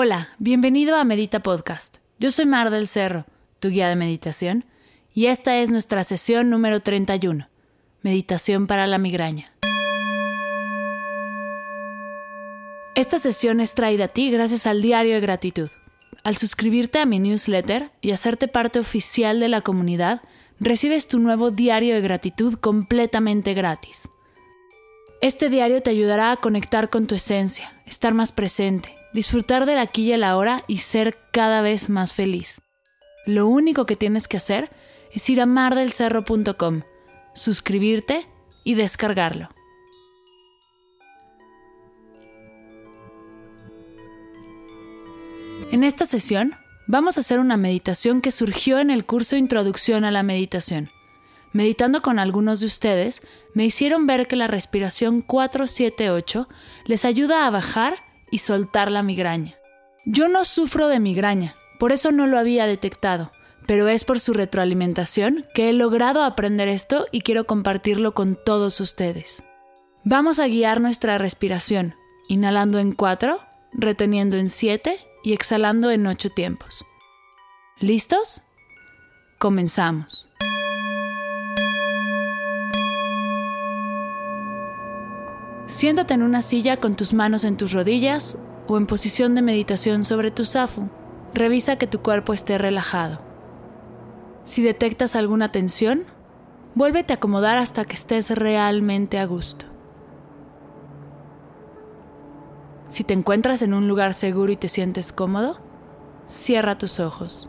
Hola, bienvenido a Medita Podcast. Yo soy Mar del Cerro, tu guía de meditación, y esta es nuestra sesión número 31, Meditación para la migraña. Esta sesión es traída a ti gracias al Diario de Gratitud. Al suscribirte a mi newsletter y hacerte parte oficial de la comunidad, recibes tu nuevo Diario de Gratitud completamente gratis. Este diario te ayudará a conectar con tu esencia, estar más presente, disfrutar del aquí y el ahora y ser cada vez más feliz. Lo único que tienes que hacer es ir a mardelcerro.com, suscribirte y descargarlo. En esta sesión vamos a hacer una meditación que surgió en el curso Introducción a la Meditación meditando con algunos de ustedes, me hicieron ver que la respiración 478 les ayuda a bajar y soltar la migraña. Yo no sufro de migraña, por eso no lo había detectado, pero es por su retroalimentación que he logrado aprender esto y quiero compartirlo con todos ustedes. Vamos a guiar nuestra respiración, inhalando en 4, reteniendo en 7 y exhalando en 8 tiempos. ¿Listos? Comenzamos. Siéntate en una silla con tus manos en tus rodillas o en posición de meditación sobre tu zafu. Revisa que tu cuerpo esté relajado. Si detectas alguna tensión, vuélvete a acomodar hasta que estés realmente a gusto. Si te encuentras en un lugar seguro y te sientes cómodo, cierra tus ojos.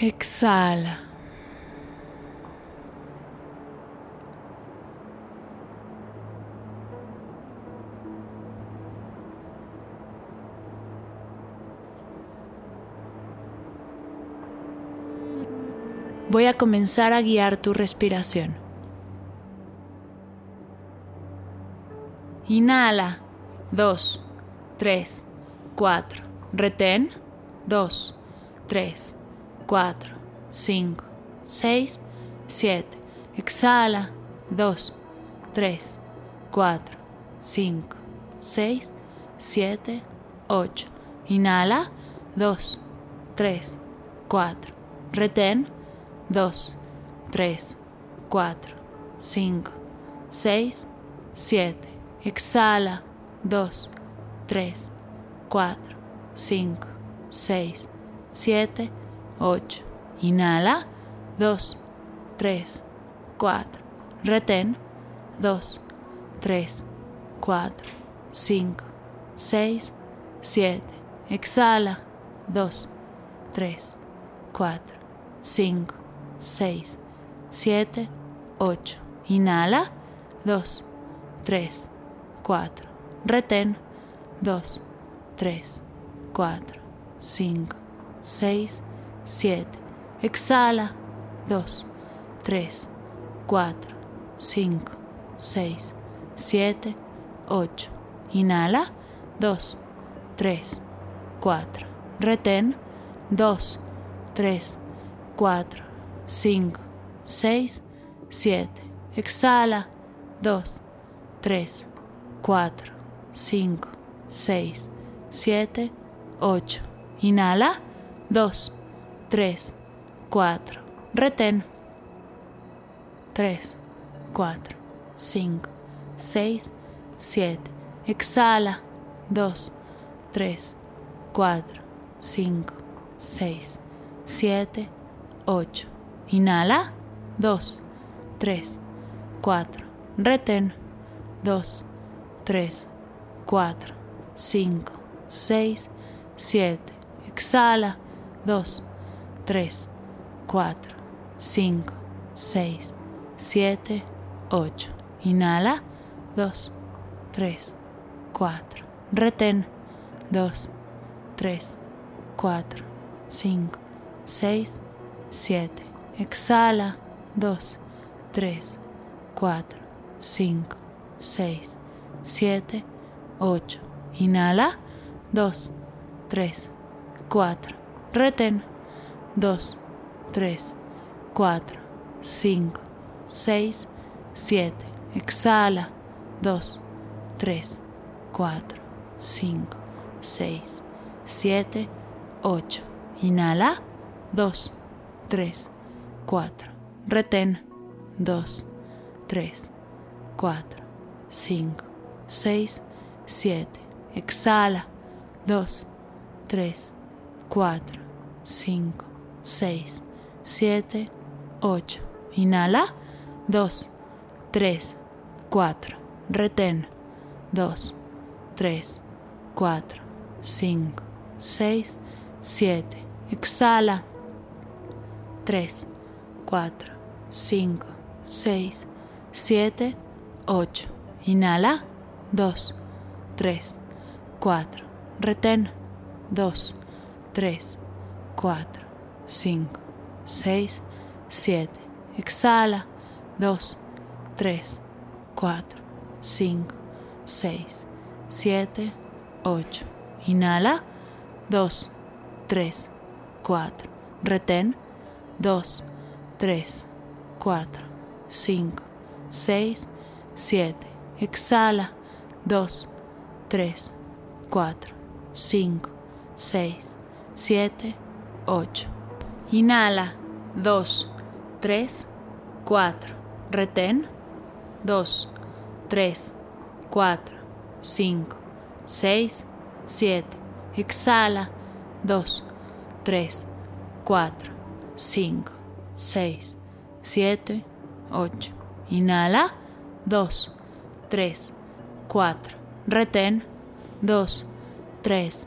Exhala. Voy a comenzar a guiar tu respiración. Inhala. 2, 3, 4. Retén. 2, 3, 4, 5, 6, 7. Exhala. 2, 3, 4, 5, 6, 7, 8. Inhala. 2, 3, 4. Retén. 2, 3, 4, 5, 6, 7. Exhala. 2, 3, 4, 5, 6, 7, 8. Inhala. 2, 3, 4. Retén. 2, 3, 4, 5, 6, 7. Exhala. 2, 3, 4, 5, 6, 7, 8. Inhala. 2, 3, 4. Retén. 2, 3, 4, 5, 6, 7. Exhala. 2, 3, 4, 5, 6, 7, 8. Inhala. 2, 3, 4. Retén. 2, 3, 4, 5, 6, 7. Exhala. 2, 3, 4, 5, 6, 7, 8. Inhala. 2, 3, 4. Retén. 3, 4, 5, 6, 7. Exhala. 2, 3, 4, 5, 6, 7, 8. Inhala. 2, 3, 4. Retén. 2, 3, 4, 5, 6, 7. Exhala. 2, 3, 4, 5, 6, 7, 8. Inhala. 2, 3, 4. Retén. 2, 3, 4, 5, 6, 7. Exhala. 2, 3, 4, 5, 6, 7, 8. Inhala. 2, 3, 4. Retén. 2, 3, 4, 5, 6, 7. Exhala. 2, 3, 4, 5, 6, 7, 8. Inhala. 2, 3, 4. Retén. 2, 3, 4, 5, 6, 7. Exhala. 2, 3, 4, 5, 6, 7, 8. Inhala. 2, 3, 4. Retén. 2, 3, 4, 5, 6, 7. Exhala. 3, 4, 5, 6, 7, 8. Inhala. 2, 3, 4. Retén. 2, 3, 4, 5, 6, 7. Exhala. 2, 3, 4, 5, 6, 7, 8. Inhala. 2, 3, 4. Retén. 2, 3, 4, 5, 6, 7. Exhala. 2, 3, 4, 5, 6, 7, 8. Inhala. 2, 3, 4. Retén. 2, 3, 4, 5, 6, 7. Exhala. 2, 3, 4, 5, 6, 7, 8. Inhala. 2, 3, 4. Retén. 2, 3,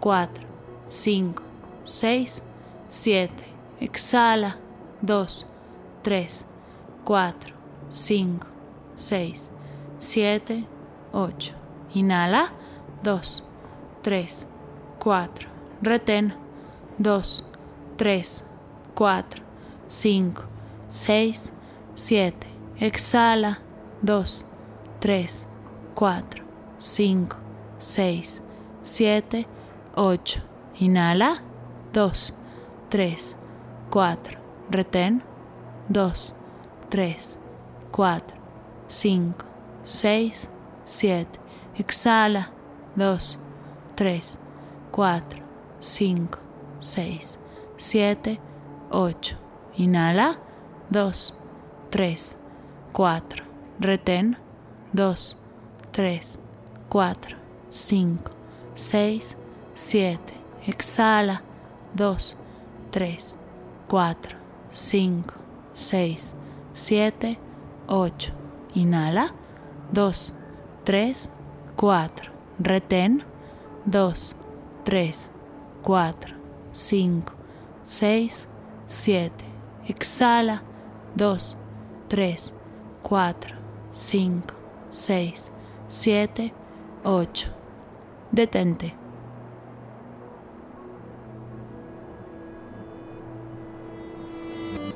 4, 5, 6, 7. Exhala. 2, 3, 4, 5, 6, 7, 8. Inhala. 2, 3, 4. Retén. 2, 3, 4, 5, 6, 7. Exhala. 2, 3, 4, 5, 6, 7, 8. Inhala. 2, 3, 4. Retén. 2, 3, 4, 5, 6, 7. Exhala. 2, 3, 4, 5, 6, 7, 8. Inhala. 2, 3, 4. Retén. 2, 3, 4, 5, 6, 7. Exhala. 2, 3, 4, 5, 6, 7, 8. Inhala. 2, 3, 4. Retén. 2, 3, 4, 5, 6, 7. Exhala. 2, 3, 4, 5, 6, 7, 8. Detente.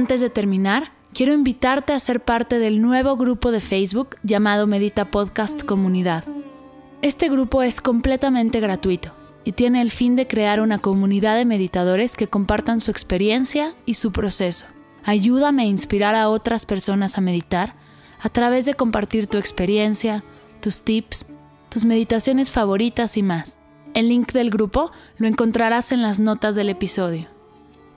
Antes de terminar, quiero invitarte a ser parte del nuevo grupo de Facebook llamado Medita Podcast Comunidad. Este grupo es completamente gratuito y tiene el fin de crear una comunidad de meditadores que compartan su experiencia y su proceso. Ayúdame a inspirar a otras personas a meditar a través de compartir tu experiencia, tus tips, tus meditaciones favoritas y más. El link del grupo lo encontrarás en las notas del episodio.